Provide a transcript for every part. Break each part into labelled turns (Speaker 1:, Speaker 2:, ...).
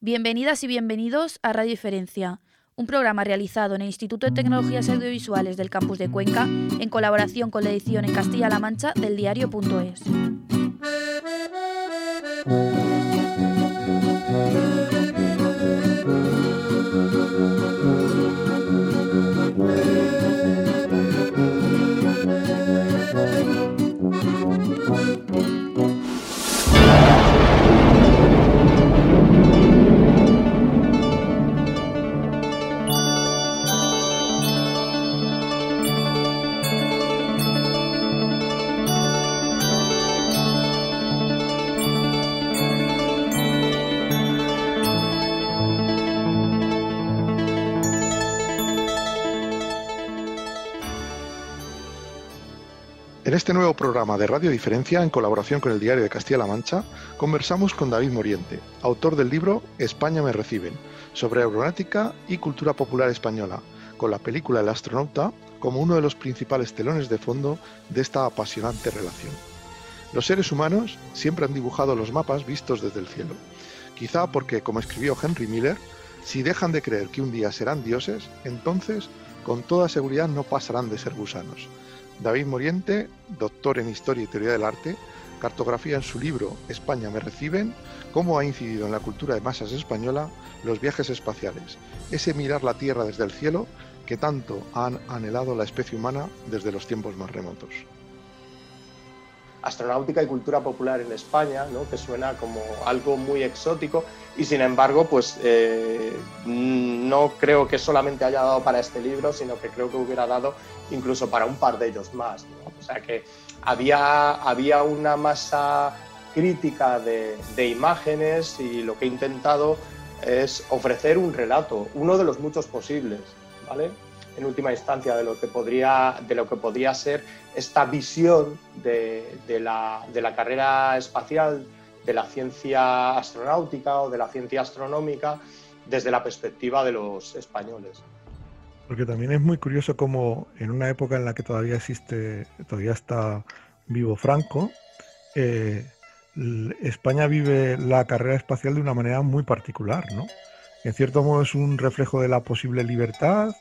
Speaker 1: Bienvenidas y bienvenidos a Radio Diferencia, un programa realizado en el Instituto de Tecnologías Audiovisuales del Campus de Cuenca en colaboración con la edición en Castilla-La Mancha del diario.es.
Speaker 2: este nuevo programa de Radio Diferencia, en colaboración con el Diario de Castilla-La Mancha, conversamos con David Moriente, autor del libro España me reciben, sobre aeronáutica y cultura popular española, con la película El astronauta como uno de los principales telones de fondo de esta apasionante relación. Los seres humanos siempre han dibujado los mapas vistos desde el cielo, quizá porque, como escribió Henry Miller, si dejan de creer que un día serán dioses, entonces con toda seguridad no pasarán de ser gusanos David Moriente, doctor en Historia y Teoría del Arte, cartografía en su libro España me reciben, cómo ha incidido en la cultura de masas española los viajes espaciales, ese mirar la Tierra desde el cielo que tanto han anhelado la especie humana desde los tiempos más remotos.
Speaker 3: Astronáutica y cultura popular en España, ¿no? que suena como algo muy exótico y sin embargo, pues eh, no creo que solamente haya dado para este libro, sino que creo que hubiera dado incluso para un par de ellos más. O sea que había, había una masa crítica de, imágenes y lo que he intentado es ofrecer un relato, uno de los muchos posibles, ¿vale? En última instancia, de lo que podría, de lo que podría ser esta visión de, la, de la carrera espacial, de la ciencia astronáutica o de la ciencia astronómica desde la perspectiva de los españoles.
Speaker 2: Porque también es muy curioso como en una época en la que todavía existe, todavía está vivo Franco, eh, España vive la carrera espacial de una manera muy particular, ¿no? En cierto modo es un reflejo de la posible libertad,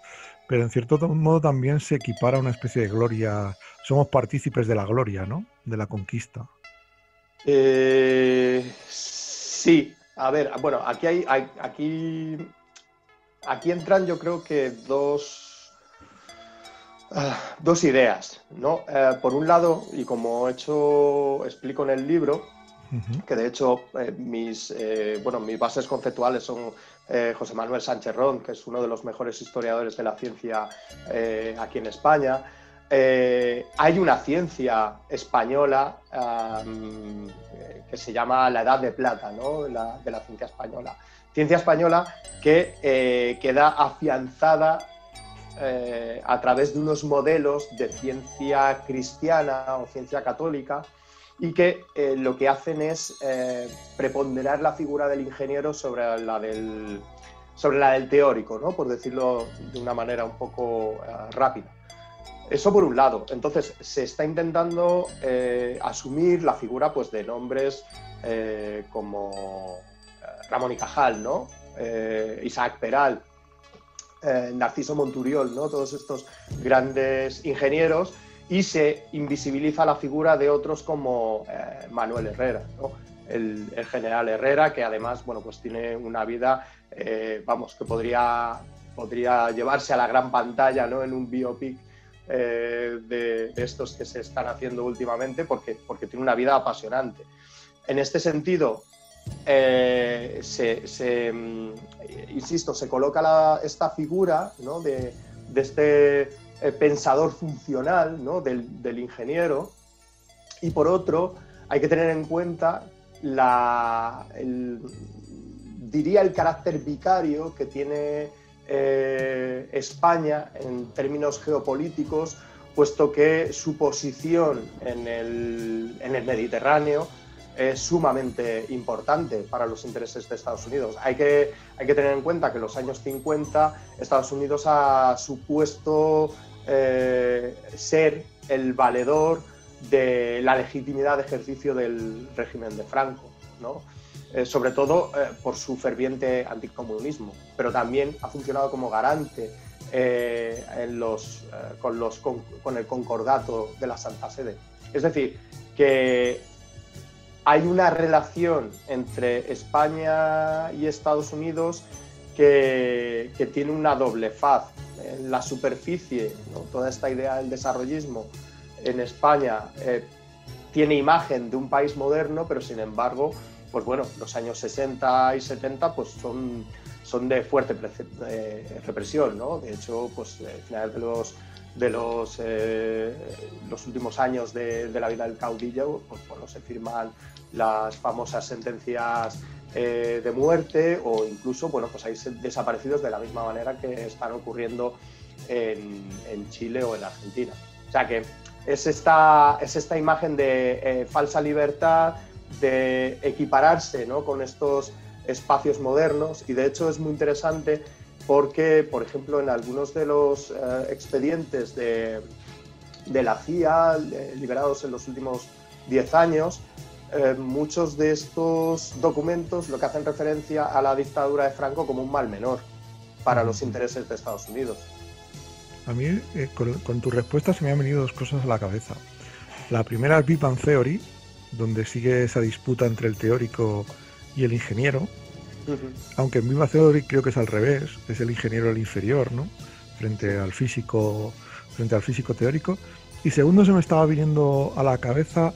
Speaker 2: pero en cierto modo también se equipara a una especie de gloria. Somos partícipes de la gloria, ¿no? De la conquista.
Speaker 3: Eh, sí, a ver, bueno, aquí hay, aquí aquí entran yo creo que dos, ah, dos ideas. ¿no? Eh, por un lado, y como he hecho, explico en el libro, que de hecho eh, mis, eh, bueno, mis bases conceptuales son José Manuel Sánchez Ron, que es uno de los mejores historiadores de la ciencia aquí en España. hay una ciencia española que se llama la Edad de Plata, ¿no? de la ciencia española ciencia española que eh, queda afianzada eh, a través de unos modelos de ciencia cristiana o ciencia católica y que eh, lo que hacen es preponderar la figura del ingeniero sobre la del, sobre la del teórico, ¿no? por decirlo de una manera un poco rápida. Eso por un lado. Entonces, se está intentando asumir la figura pues, de nombres como Ramón y Cajal. Eh, Isaac Peral, eh, Narciso Monturiol, ¿no? Todos estos grandes ingenieros y se invisibiliza la figura de otros como eh, Manuel Herrera, el, general Herrera, que además, bueno, pues tiene una vida, vamos, que podría, podría llevarse a la gran pantalla, ¿no? En un biopic de, de, estos que se están haciendo últimamente, porque, porque tiene una vida apasionante. En este sentido, eh, se, mm, insisto, se coloca esta figura de, este eh, pensador funcional del, ingeniero. Y por otro hay que tener en cuenta la, diría el carácter vicario que tiene eh, España en términos geopolíticos, puesto que su posición en el, en el Mediterráneo es sumamente importante para los intereses de Estados Unidos. Hay que, hay que tener en cuenta que en los años 50 Estados Unidos ha supuesto eh, ser el valedor de la legitimidad de ejercicio del régimen de Franco. ¿no? eh, sobre todo eh, por su ferviente anticomunismo, pero también ha funcionado como garante en los, con, los, con el concordato de la Santa Sede. Es decir, que hay una relación entre España y Estados Unidos que, tiene una doble faz. En la superficie, toda esta idea del desarrollismo en España eh, tiene imagen de un país moderno, pero sin embargo, pues bueno, los años 60 y 70 pues son, son de fuerte eh, represión, ¿no? De hecho, pues al final de los de los, eh, los últimos años de, la vida del caudillo, pues bueno, se firman las famosas sentencias eh, de muerte o incluso, bueno, pues hay desaparecidos de la misma manera que están ocurriendo en, Chile o en Argentina. O sea que es esta, es esta imagen de eh, falsa libertad, de equipararse ¿no? con estos espacios modernos y de hecho es muy interesante porque, por ejemplo, en algunos de los eh, expedientes de, la CIA liberados en los últimos 10 años, eh, muchos de estos documentos lo que hacen referencia a la dictadura de Franco como un mal menor para los intereses de Estados Unidos.
Speaker 2: A mí, eh, con, tu respuesta, se me han venido dos cosas a la cabeza. La primera es Big Bang Theory, donde sigue esa disputa entre el teórico y el ingeniero. Aunque en Bang Theory creo que es al revés, es el ingeniero el inferior, ¿no? Frente al físico, frente al físico teórico. Y segundo, se me estaba viniendo a la cabeza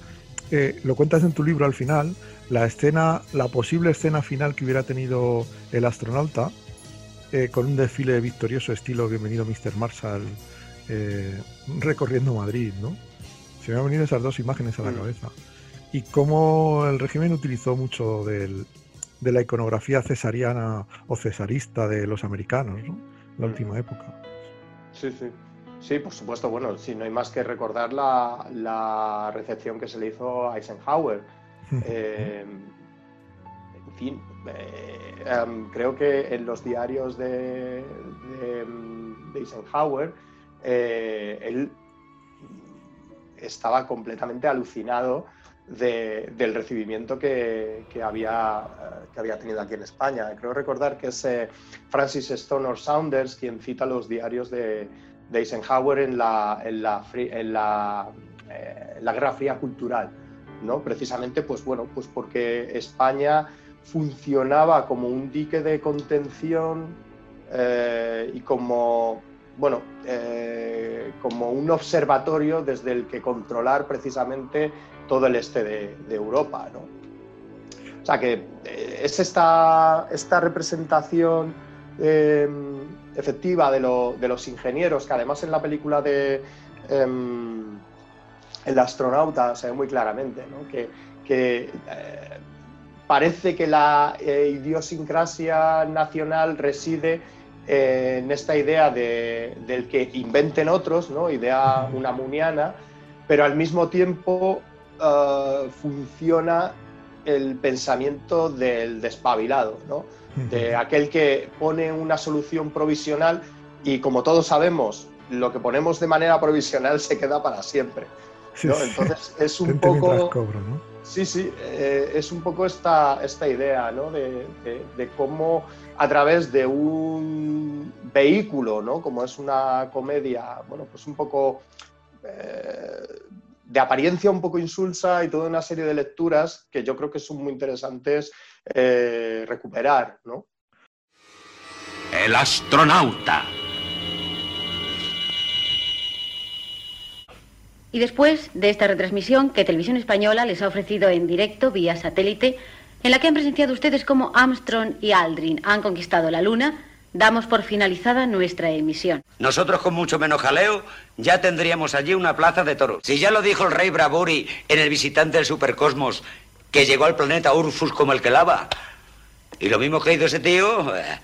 Speaker 2: lo cuentas en tu libro al final, la escena, la posible escena final que hubiera tenido el astronauta, eh, con un desfile victorioso estilo Bienvenido Mr. Marshall, eh, recorriendo Madrid, ¿no? Se me han venido esas dos imágenes a la mm. cabeza. Y cómo el régimen utilizó mucho de la iconografía cesariana o cesarista de los americanos, ¿no? La mm. última época.
Speaker 3: Sí, sí. Sí, por supuesto. Bueno, si no hay más que recordar la, recepción que se le hizo a Eisenhower. Eh, en fin, eh, em, creo que en los diarios de, Eisenhower, eh, él estaba completamente alucinado del recibimiento que, había, que había tenido aquí en España. Creo recordar que es Francis Stoner Saunders quien cita los diarios de, de Eisenhower en la, en la, en la, eh, Guerra Fría cultural, ¿no? Precisamente, pues bueno, pues porque España funcionaba como un dique de contención eh, y como, bueno, eh, como un observatorio desde el que controlar precisamente todo el este de, de Europa, ¿no? O sea que es esta, esta representación efectiva de, los ingenieros, que además en la película de em, El astronauta se ve muy claramente, que, eh, parece que la eh, idiosincrasia nacional reside en esta idea del que inventen otros, ¿no? idea unamuniana, pero al mismo tiempo eh, funciona el pensamiento del despabilado, ¿no? de aquel que pone una solución provisional y como todos sabemos, lo que ponemos de manera provisional se queda para siempre. Entonces es un poco... Sí, sí, eh, es un poco esta, esta idea ¿no? de, cómo a través de un vehículo, ¿no? como es una comedia, bueno, pues un poco eh, de apariencia un poco insulsa y toda una serie de lecturas que yo creo que son muy interesantes eh, recuperar, ¿no?
Speaker 4: El astronauta.
Speaker 5: Y después de esta retransmisión que Televisión Española les ha ofrecido en directo vía satélite, en la que han presenciado ustedes cómo Armstrong y Aldrin han conquistado la Luna, damos por finalizada nuestra emisión.
Speaker 4: Nosotros con mucho menos jaleo ya tendríamos allí una plaza de toros. Si ya lo dijo el rey Bravuri en el visitante del supercosmos que llegó al planeta Urfus como el que lava. Y lo mismo que hizo ese tío, eh,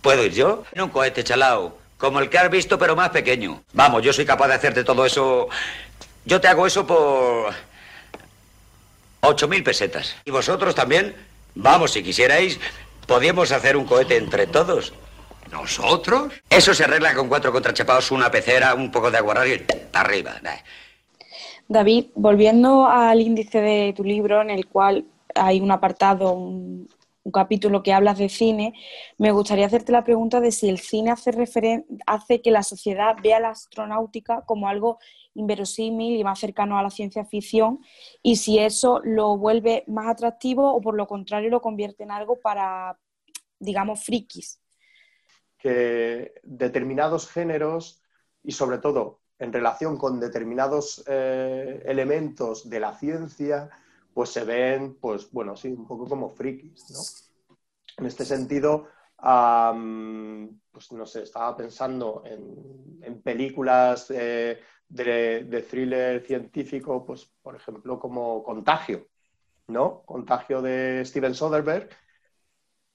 Speaker 4: ¿puedo ir yo? En un cohete chalao, como el que has visto, pero más pequeño. Vamos, yo soy capaz de hacerte todo eso. Yo te hago eso por. ocho mil pesetas. ¿Y vosotros también? Vamos, si quisierais, podíamos hacer un cohete entre todos.
Speaker 6: ¿Nosotros?
Speaker 4: Eso se arregla con cuatro contrachapados, una pecera, un poco de aguarrario y arriba.
Speaker 7: David, volviendo al índice de tu libro, en el cual
Speaker 6: hay un apartado, un, capítulo que hablas de cine, me gustaría hacerte la pregunta de si el cine hace, hace que la sociedad vea la astronáutica como algo inverosímil y más cercano a la ciencia ficción y si eso lo vuelve más atractivo o por lo contrario lo convierte en algo para, digamos, frikis.
Speaker 3: Que determinados géneros y sobre todo en relación con determinados eh, elementos de la ciencia, pues se ven, pues bueno, sí, un poco como frikis, ¿no? En este sentido, pues no sé, estaba pensando en, películas eh, de, thriller científico, pues por ejemplo como Contagio, ¿no? Contagio de Steven Soderbergh,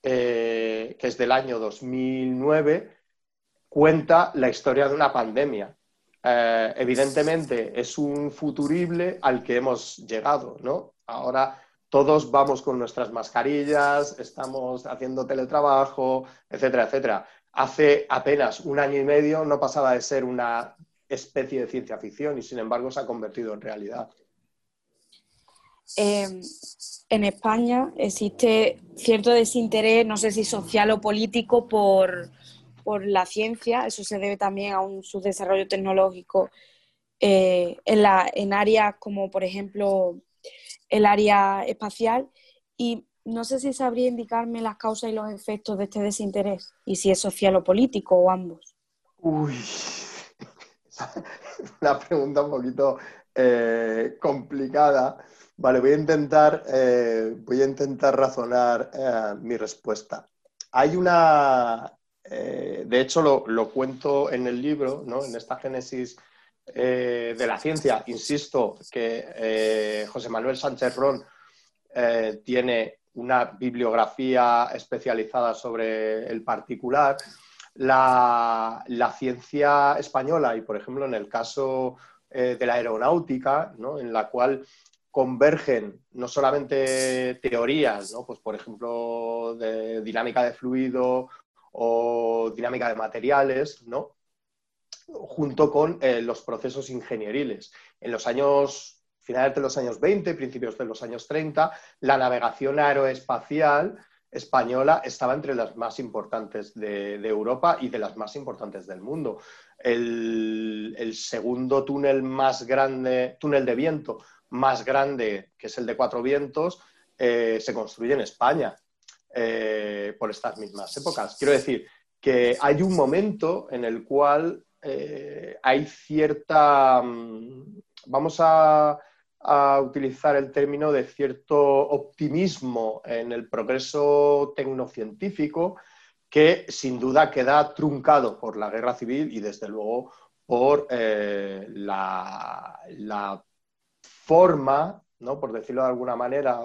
Speaker 3: eh, que es del año 2009, cuenta la historia de una pandemia eh, evidentemente es un futurible al que hemos llegado, ¿no? Ahora todos vamos con nuestras mascarillas, estamos haciendo teletrabajo, etcétera, etcétera. Hace apenas un año y medio no pasaba de ser una especie de ciencia ficción y sin embargo se ha convertido en realidad.
Speaker 6: Em, en España existe cierto desinterés, no sé si social o político, por, por la ciencia, eso se debe también a un subdesarrollo tecnológico eh, en, la, en áreas como, por ejemplo, el área espacial. Y no sé si sabría indicarme las causas y los efectos de este desinterés y si es social o político o ambos.
Speaker 3: Uy, una pregunta un poquito eh, complicada. Vale, voy a intentar, eh, voy a intentar razonar mi respuesta. Hay una, eh, de hecho, lo, cuento en el libro, en esta génesis eh, de la ciencia. Insisto que eh, José Manuel Sánchez Ron tiene una bibliografía especializada sobre el particular. La, ciencia española, y por ejemplo en el caso de la aeronáutica, en la cual convergen no solamente teorías, pues por ejemplo de dinámica de fluido o dinámica de materiales, ¿no? junto con eh, los procesos ingenieriles. En los años, finales de los años 20, principios de los años 30, la navegación aeroespacial española estaba entre las más importantes de, Europa y de las más importantes del mundo. El, segundo túnel más grande, túnel de viento más grande, que es el de Cuatro Vientos, eh, se construye en España. Eh, por estas mismas épocas. Quiero decir que hay un momento en el cual eh, hay cierta, mm, vamos a, utilizar el término de cierto optimismo en el progreso tecnocientífico que sin duda queda truncado por la guerra civil y desde luego por eh, la, la, forma, ¿no? por decirlo de alguna manera,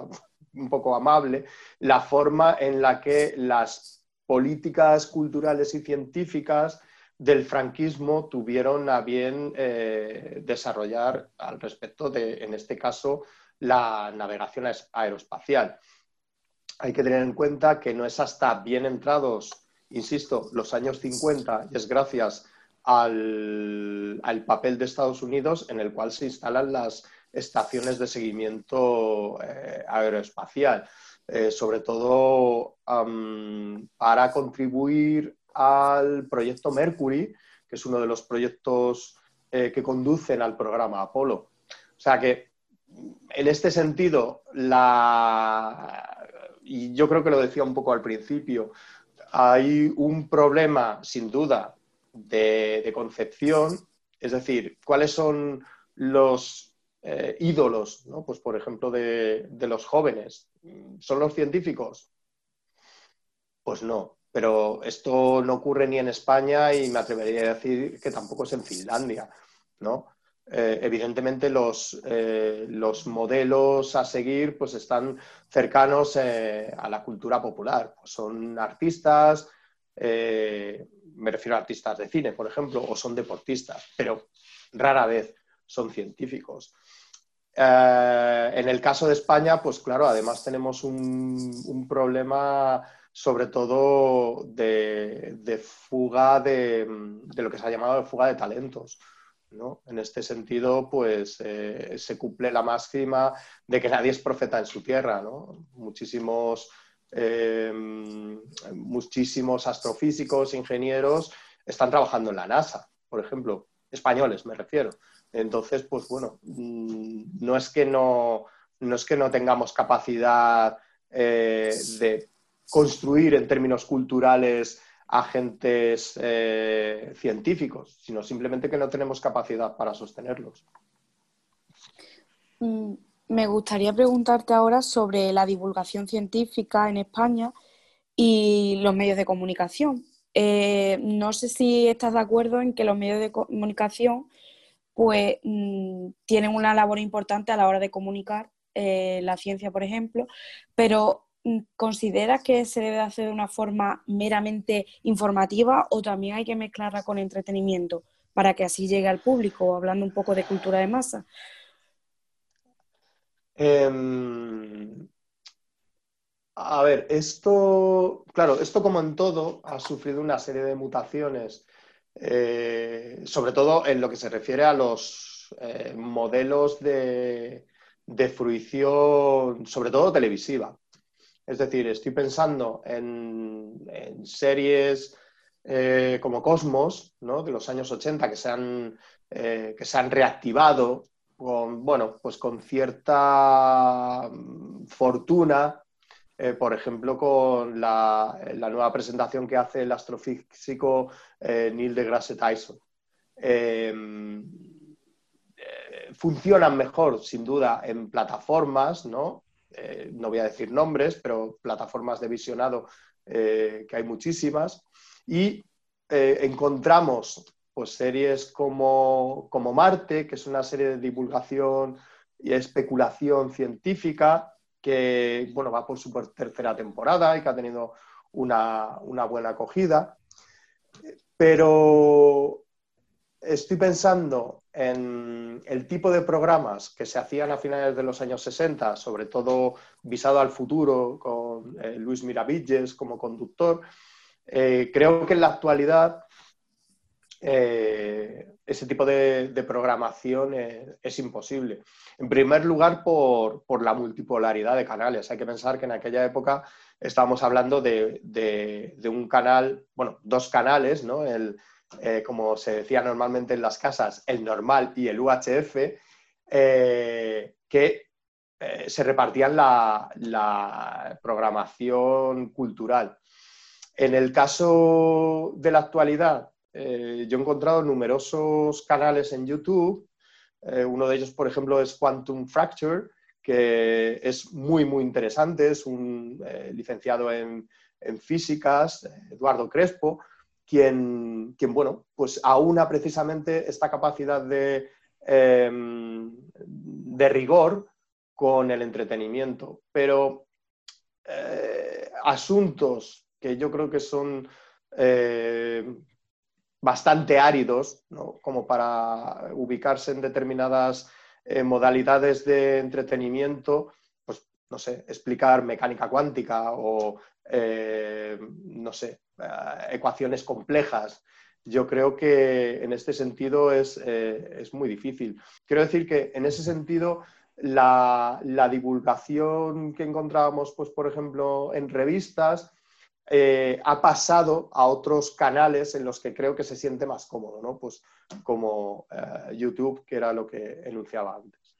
Speaker 3: un poco amable, la forma en la que las políticas culturales y científicas del franquismo tuvieron a bien eh, desarrollar al respecto de, en este caso, la navegación aeroespacial. Hay que tener en cuenta que no es hasta bien entrados, insisto, los años 50, y es gracias al, al papel de Estados Unidos en el cual se instalan las estaciones de seguimiento eh, aeroespacial, eh, sobre todo para contribuir al proyecto Mercury, que es uno de los proyectos eh, que conducen al programa Apolo. O sea que, en este sentido, la... y yo creo que lo decía un poco al principio, hay un problema, sin duda, de concepción, es decir, cuáles son los eh, ídolos. Pues por ejemplo, de, los jóvenes. ¿Son los científicos? Pues no, pero esto no ocurre ni en España y me atrevería a decir que tampoco es en Finlandia, ¿no? Eh, evidentemente los, eh, los, modelos a seguir pues están cercanos a la cultura popular. Pues son artistas, me refiero a artistas de cine, por ejemplo, o son deportistas, pero rara vez son científicos. Eh, en el caso de España, pues claro, además tenemos un, problema sobre todo de, fuga de, lo que se ha llamado fuga de talentos. En este sentido, pues eh, se cumple la máxima de que nadie es profeta en su tierra. Muchísimos, eh, muchísimos astrofísicos, ingenieros están trabajando en la NASA, por ejemplo, españoles me refiero. Entonces, pues bueno, mm, no es que no, no, es que no tengamos capacidad eh, de construir en términos culturales agentes eh, científicos, sino simplemente que no tenemos capacidad para sostenerlos.
Speaker 6: Mm, me gustaría preguntarte ahora sobre la divulgación científica en España y los medios de comunicación. Eh, no sé si estás de acuerdo en que los medios de comunicación pues, mm, tienen una labor importante a la hora de comunicar eh, la ciencia, por ejemplo, pero Mm, ¿Consideras que se debe hacer de una forma meramente informativa o también hay que mezclarla con entretenimiento para que así llegue al público, hablando un poco de cultura de masa?
Speaker 3: Em, a ver, esto, claro, esto como en todo ha sufrido una serie de mutaciones, eh, sobre todo en lo que se refiere a los eh, modelos de fruición, sobre todo televisiva. Es decir, estoy pensando en, series eh, como Cosmos, de los años 80, que se han, eh, que se han reactivado con, bueno, pues con cierta mm, fortuna, eh, por ejemplo, con la, nueva presentación que hace el astrofísico Neil deGrasse Tyson. funcionan mejor, sin duda, en plataformas, ¿no? Eh, no voy a decir nombres, pero plataformas de visionado eh, que hay muchísimas. Y eh, encontramos pues, series como, Marte, que es una serie de divulgación y especulación científica, que bueno, va por su tercera temporada y que ha tenido una buena acogida. Pero estoy pensando en el tipo de programas que se hacían a finales de los años 60, sobre todo visado al futuro, con eh, Luis Miravilles como conductor, eh, creo que en la actualidad eh, ese tipo de, programación es imposible. En primer lugar, por, la multipolaridad de canales. Hay que pensar que en aquella época estábamos hablando de, de un canal, bueno, dos canales, ¿no? Eh, como se decía normalmente en las casas, el normal y el UHF, eh, que eh, se repartían la, programación cultural. En el caso de la actualidad, yo he encontrado numerosos canales en YouTube. uno de ellos, por ejemplo, es Quantum Fracture, que es muy, muy interesante. Es un licenciado en, en físicas, Eduardo Crespo, quien, bueno, pues aúna precisamente esta capacidad de, em, de rigor con el entretenimiento. Pero eh, asuntos que yo creo que son eh, bastante áridos, como para ubicarse en determinadas eh, modalidades de entretenimiento, pues no sé, explicar mecánica cuántica o no sé, eh, ecuaciones complejas. Yo creo que en este sentido es, eh, muy difícil. Quiero decir que en ese sentido la, divulgación que encontrábamos, pues, por ejemplo, en revistas, eh, ha pasado a otros canales en los que creo que se siente más cómodo, ¿no? Pues como YouTube, que era lo que enunciaba antes.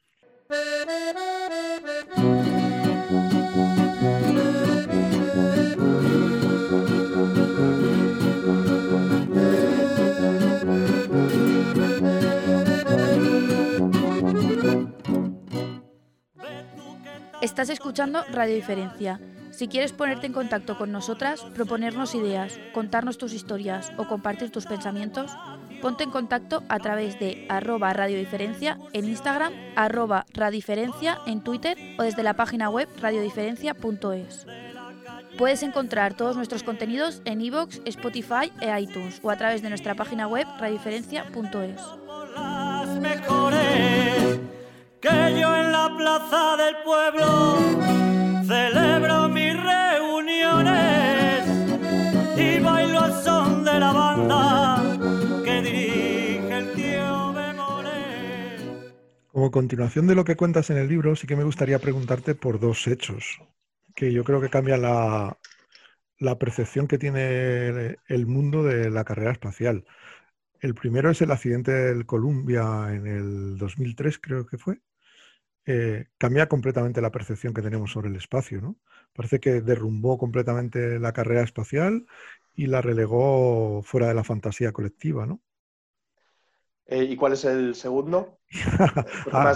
Speaker 1: Estás escuchando Radio Diferencia. Si quieres ponerte en contacto con nosotras, proponernos ideas, contarnos tus historias o compartir tus pensamientos, ponte en contacto a través de arroba radiodiferencia en Instagram, arroba radiferencia en Twitter o desde la página web radiodiferencia.es. Puedes encontrar todos nuestros contenidos en iVoox, Spotify e iTunes o a través de nuestra página web radiodiferencia.es
Speaker 7: que yo en la plaza del pueblo celebro mis reuniones y bailo al son de la banda que dirige el tío Bemol.
Speaker 2: Como continuación de lo que cuentas en el libro, sí que me gustaría preguntarte por dos hechos que yo creo que cambian la, la percepción que tiene el mundo de la carrera espacial. El primero es el accidente del Columbia en el 2003, creo que fue. Eh, cambia completamente la percepción que tenemos sobre el espacio. ¿no? Parece que derrumbó completamente la carrera espacial y la relegó fuera de la fantasía colectiva. ¿no?
Speaker 3: Eh, ¿Y cuál es el segundo? Ah. me,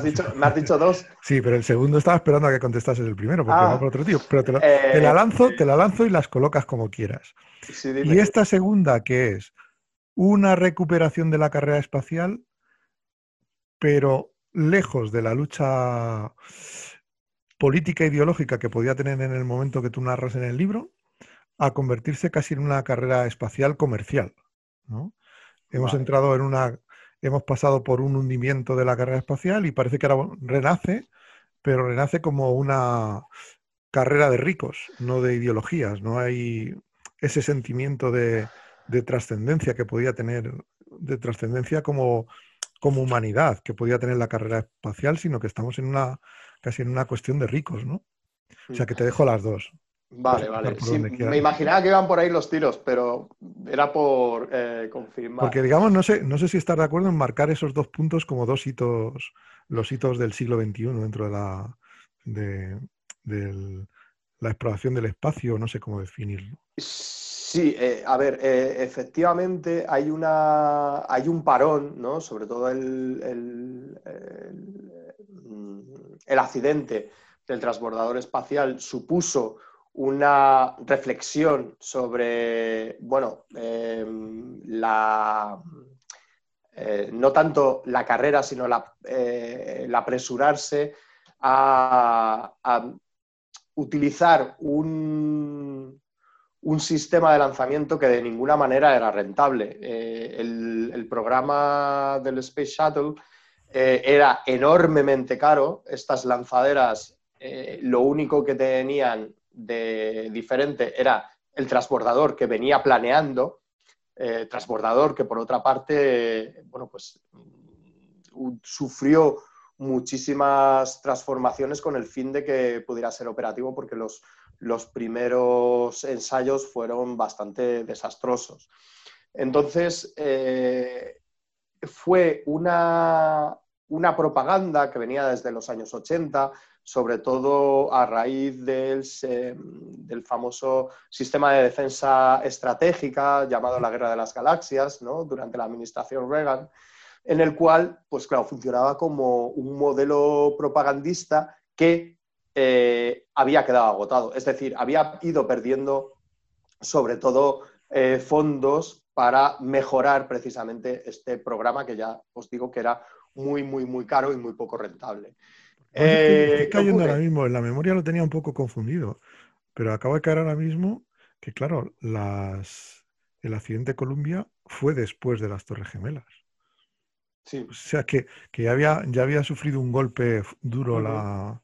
Speaker 3: has dicho, dos.
Speaker 2: Sí, pero el segundo estaba esperando a que contestases el primero, porque va ah. por otro tío. Pero te, eh, la lanzo, te la lanzo y las colocas como quieras. y esta segunda, que es una recuperación de la carrera espacial, pero lejos de la lucha política e ideológica que podía tener en el momento que tú narras en el libro, a convertirse casi en una carrera espacial comercial. Hemos entrado en una hemos pasado por un hundimiento de la carrera espacial y parece que ahora renace, pero renace como una carrera de ricos, no de ideologías. No hay ese sentimiento de, trascendencia que podía tener, de trascendencia como, como humanidad que podía tener la carrera espacial, sino que estamos en una casi en una cuestión de ricos, ¿no? O sea que te dejo las dos.
Speaker 3: Vale, vale. me imaginaba que iban por ahí los tiros, pero era por eh, confirmar.
Speaker 2: Porque, digamos, no sé, no sé si estás de acuerdo en marcar esos dos puntos como dos hitos, los hitos del siglo XXI dentro de la, de, la exploración del espacio, no sé cómo definirlo.
Speaker 3: Sí, eh, a ver, eh, efectivamente hay, una, hay un parón, ¿no? Sobre todo el, el, el accidente del transbordador espacial supuso una reflexión sobre, bueno, em, la, eh, no tanto la carrera, sino la, el apresurarse a, utilizar un, un, sistema de lanzamiento que de ninguna manera era rentable. Eh, el, programa del Space Shuttle era enormemente caro. Estas lanzaderas lo único que tenían de diferente era el transbordador que venía planeando, eh, transbordador que por otra parte, bueno, pues mm, sufrió muchísimas transformaciones con el fin de que pudiera ser operativo porque los, los primeros ensayos fueron bastante desastrosos. Entonces, eh, fue una, una propaganda que venía desde los años 80, sobre todo a raíz del, del, famoso sistema de defensa estratégica llamado la Guerra de las Galaxias, ¿no? durante la administración Reagan, en el cual, pues claro, funcionaba como un modelo propagandista que eh, había quedado agotado. Es decir, había ido perdiendo sobre todo eh, fondos para mejorar precisamente este programa que ya os digo que era muy, muy, muy caro y muy poco rentable.
Speaker 2: Eh, cayendo ahora mismo, en la memoria lo tenía un poco confundido, pero acabo de caer ahora mismo que, claro, las, el accidente de Columbia fue después de las Torres Gemelas.
Speaker 3: Sí.
Speaker 2: O sea que, ya, había, ya había sufrido un golpe duro la,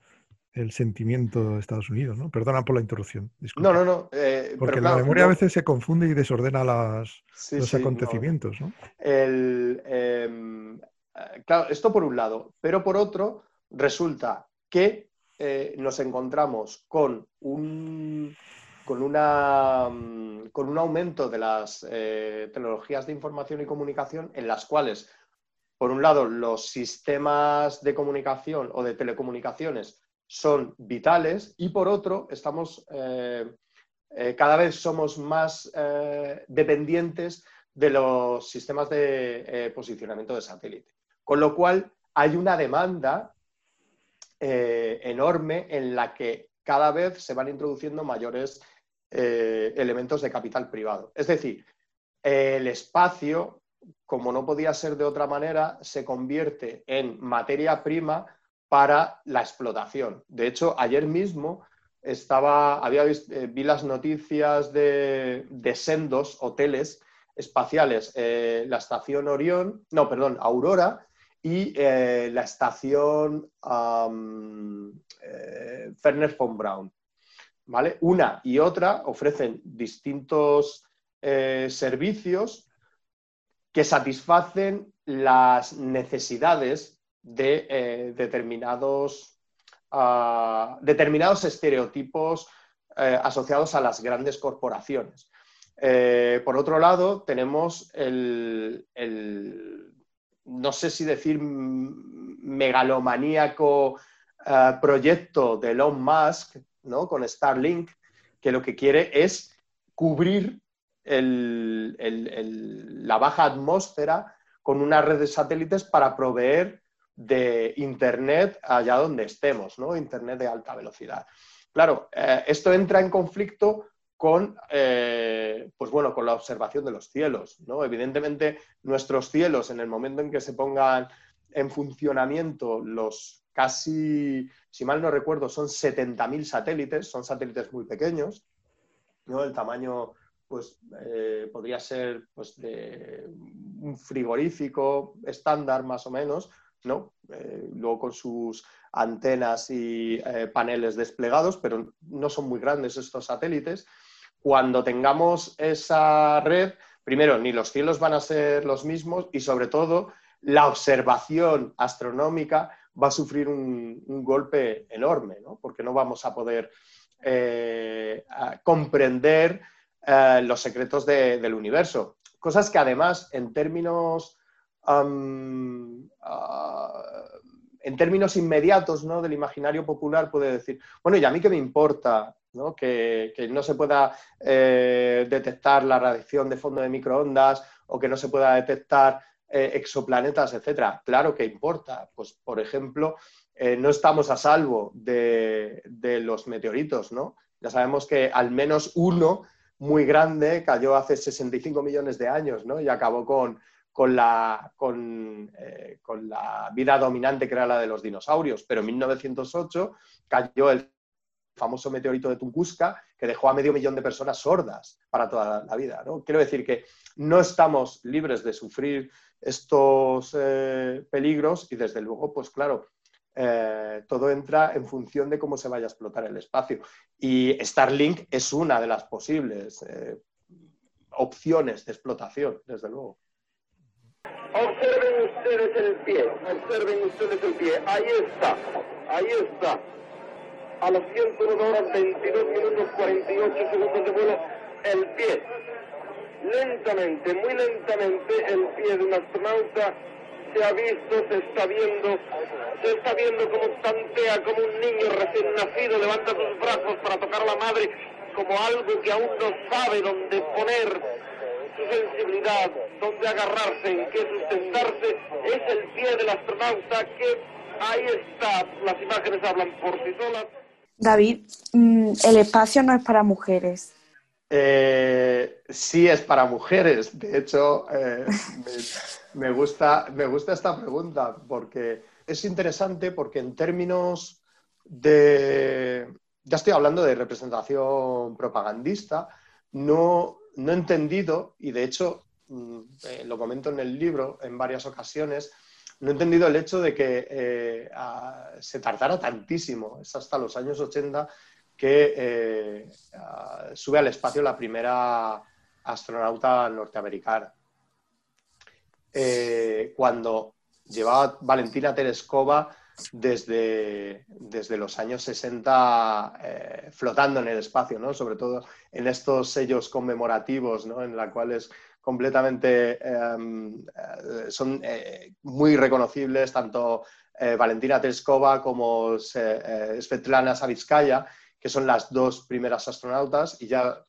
Speaker 2: el sentimiento de Estados Unidos, ¿no? Perdona por la interrupción.
Speaker 3: No, no, no. Eh,
Speaker 2: Porque la memoria a veces se confunde y desordena las, los acontecimientos, ¿no?
Speaker 3: El, em, eh, claro, esto por un lado, pero por otro, resulta que eh, nos encontramos con un, con, una, mm, con un aumento de las tecnologías de información y comunicación en las cuales, por un lado, los sistemas de comunicación o de telecomunicaciones son vitales y por otro, estamos, eh, cada vez somos más dependientes de los sistemas de posicionamiento de satélite. Con lo cual, hay una demanda eh, enorme en la que cada vez se van introduciendo mayores eh, elementos de capital privado. Es decir, el espacio, como no podía ser de otra manera, se convierte en materia prima para la explotación. De hecho, ayer mismo estaba, había eh, vi las noticias de, sendos hoteles espaciales, la estación Orión, no, perdón, Aurora, y eh, la estación eh, Ferner von Braun. ¿vale? Una y otra ofrecen distintos eh, servicios que satisfacen las necesidades de determinados, ah, determinados estereotipos asociados a las grandes corporaciones. por otro lado, tenemos el, no sé si decir megalomaníaco proyecto de Elon Musk, ¿no? con Starlink, que lo que quiere es cubrir la baja atmósfera con una red de satélites para proveer de Internet allá donde estemos, ¿no? Internet de alta velocidad. Claro, eh, esto entra en conflicto con, eh, pues bueno, con la observación de los cielos. ¿no? Evidentemente, nuestros cielos, en el momento en que se pongan en funcionamiento los casi, si mal no recuerdo, son 70.000 satélites, son satélites muy pequeños, ¿no? El tamaño pues, eh, podría ser pues, un frigorífico estándar más o menos, ¿no? Eh, luego con sus antenas y eh, paneles desplegados, pero no son muy grandes estos satélites. Cuando tengamos esa red, primero, ni los cielos van a ser los mismos y sobre todo la observación astronómica va a sufrir un, golpe enorme, ¿no? porque no vamos a poder comprender eh, los secretos del universo. Cosas que además, en términos, ah, en términos inmediatos ¿no? del imaginario popular, puede decir, bueno, ¿y a mí qué me importa Que, no se pueda eh, detectar la radiación de fondo de microondas o que no se pueda detectar eh, exoplanetas, etcétera. Claro que importa. Pues, por ejemplo, no estamos a salvo de, los meteoritos, ¿no? Ya sabemos que al menos uno muy grande cayó hace 65 millones de años, ¿no? Y acabó con, con la, eh, con, la vida dominante que era la de los dinosaurios. Pero en 1908 cayó el famoso meteorito de Tunguska, que dejó a medio millón de personas sordas para toda la vida. ¿no? Quiero decir que no estamos libres de sufrir estos eh, peligros y desde luego, pues claro, eh, todo entra en función de cómo se vaya a explotar el espacio. Y Starlink es una de las posibles eh, opciones de explotación, desde luego.
Speaker 8: Observen ustedes el pie, observen ustedes el pie, ahí está, ahí está. A las 101 horas 22 minutos 48 segundos de vuelo, el pie lentamente, muy lentamente, el pie de un astronauta se ha visto, se está viendo, se está viendo como tantea, como un niño recién nacido levanta sus brazos para tocar a la madre, como algo que aún no sabe dónde poner su sensibilidad, dónde agarrarse, en qué sustentarse, es el pie del astronauta que ahí está, las imágenes hablan por sí solas.
Speaker 6: David, mm, el espacio no es para mujeres.
Speaker 3: Eh, sí es para mujeres. De hecho, eh, me, gusta, me gusta esta pregunta porque es interesante porque en términos de... Ya estoy hablando de representación propagandista. No, no he entendido, y de hecho mm, eh, lo comento en el libro en varias ocasiones, no he entendido el hecho de que se tardara tantísimo, es hasta los años 80 que eh, sube al espacio la primera astronauta norteamericana. Eh, cuando llevaba Valentina Tereskova desde, desde los años 60 eh, flotando en el espacio, ¿no? sobre todo en estos sellos conmemorativos, ¿no? en los cuales completamente em, son muy reconocibles tanto Valentina Tereskova como Svetlana Savitskaya, que son las dos primeras astronautas, y ya,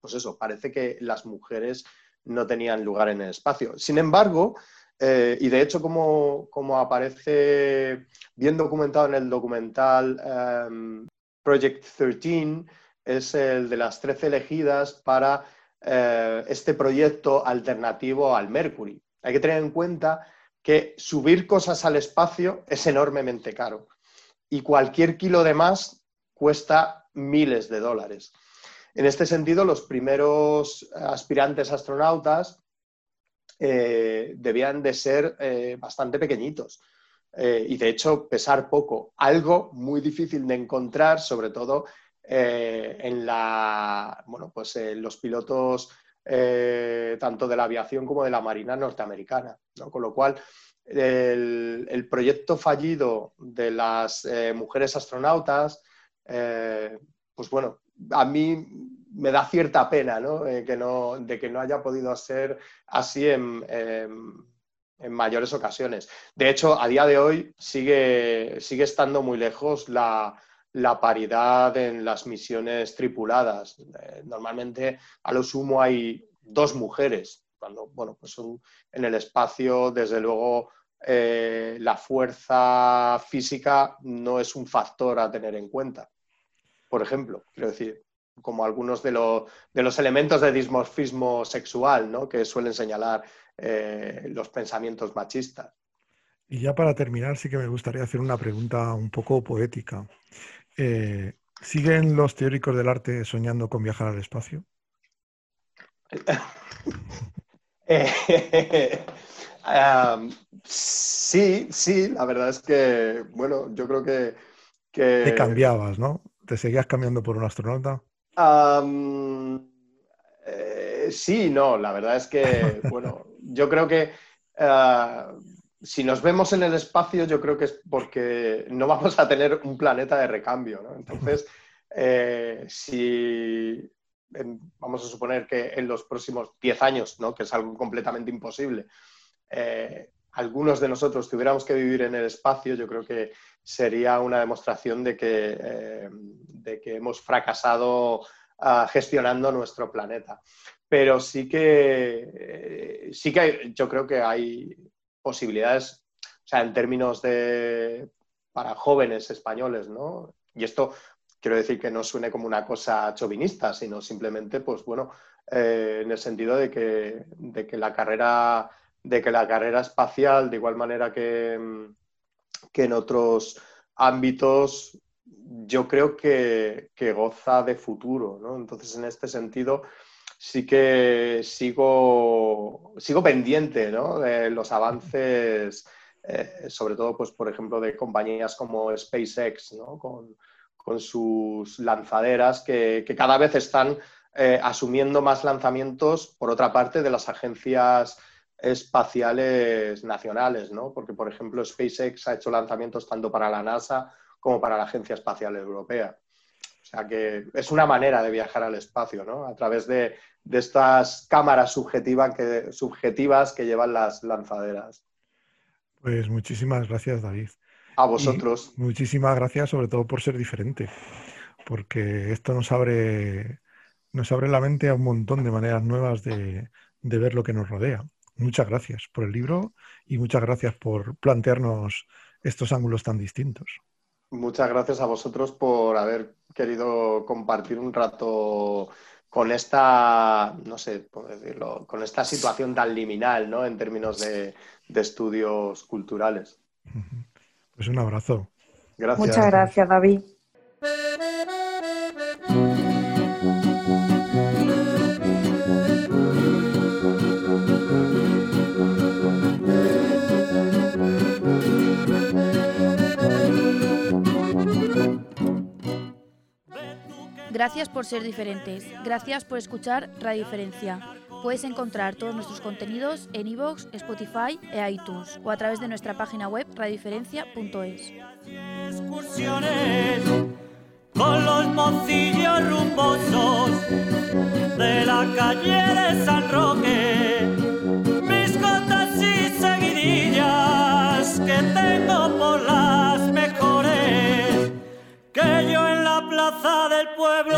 Speaker 3: pues eso, parece que las mujeres no tenían lugar en el espacio. Sin embargo, eh, y de hecho, como, aparece bien documentado en el documental em, Project 13, es el de las 13 elegidas para eh, este proyecto alternativo al Mercury. Hay que tener en cuenta que subir cosas al espacio es enormemente caro y cualquier kilo de más cuesta miles de dólares. En este sentido, los primeros aspirantes astronautas eh, debían de ser eh, bastante pequeñitos eh, y de hecho pesar poco, algo muy difícil de encontrar, sobre todo en la, bueno, pues, los pilotos tanto de la aviación como de la Marina norteamericana. Con lo cual, el, proyecto fallido de las mujeres astronautas, eh, pues bueno, a mí me da cierta pena no, de que no haya podido ser así en, mayores ocasiones. De hecho, a día de hoy sigue, sigue estando muy lejos la, la paridad en las misiones tripuladas. normalmente, a lo sumo, hay dos mujeres cuando, bueno, pues en el espacio, desde luego, eh, la fuerza física no es un factor a tener en cuenta. Por ejemplo, quiero decir, como algunos de, los elementos de dimorfismo sexual ¿no? que suelen señalar eh, los pensamientos machistas.
Speaker 2: Y ya para terminar, sí que me gustaría hacer una pregunta un poco poética. Eh, ¿Siguen los teóricos del arte soñando con viajar al espacio?
Speaker 3: Eh, sí, sí, la verdad es que, bueno, yo creo que...
Speaker 2: Te cambiabas, ¿no? ¿Te seguías cambiando por un astronauta?
Speaker 3: Eh, sí, no, la verdad es que, bueno, yo creo que ah, si nos vemos en el espacio, yo creo que es porque no vamos a tener un planeta de recambio, ¿no? Entonces, eh, si vamos a suponer que en los próximos 10 años, ¿no? que es algo completamente imposible, eh, algunos de nosotros tuviéramos que vivir en el espacio, yo creo que sería una demostración de que, eh, de que hemos fracasado ah, gestionando nuestro planeta. Pero sí que, eh, sí que yo creo que hay posibilidades, o sea, en términos de para jóvenes españoles, ¿no? Y esto quiero decir que no suene como una cosa chauvinista, sino simplemente, pues bueno, eh, en el sentido de que, de que, la carrera, de que la carrera espacial, de igual manera que, que en otros ámbitos, yo creo que, goza de futuro, ¿no? Entonces, en este sentido, sí que sigo, sigo pendiente ¿no? de los avances, eh, sobre todo, pues, por ejemplo, de compañías como SpaceX, ¿no? con, con sus lanzaderas que, cada vez están eh, asumiendo más lanzamientos, por otra parte, de las agencias espaciales nacionales, ¿no? Porque, por ejemplo, SpaceX ha hecho lanzamientos tanto para la NASA como para la Agencia Espacial Europea. O sea que es una manera de viajar al espacio, ¿no? A través de, estas cámaras que, subjetivas que llevan las lanzaderas.
Speaker 2: Pues muchísimas gracias, David.
Speaker 3: A vosotros.
Speaker 2: muchísimas gracias, sobre todo por ser diferente, porque esto nos abre, nos abre la mente a un montón de maneras nuevas de, ver lo que nos rodea. Muchas gracias por el libro y muchas gracias por plantearnos estos ángulos tan distintos.
Speaker 3: Muchas gracias a vosotros por haber querido compartir un rato con esta, no sé, decirlo, con esta situación tan liminal, ¿no? En términos de, de estudios culturales.
Speaker 2: Pues un abrazo.
Speaker 6: Gracias. Muchas gracias, David.
Speaker 1: Gracias por ser diferentes. Gracias por escuchar Radio Diferencia. Puedes encontrar todos nuestros contenidos en iVoox, Spotify e iTunes o a través de nuestra página web radiodiferencia.es. Con los mocillos rumbosos de la calle San Roque, plaza del pueblo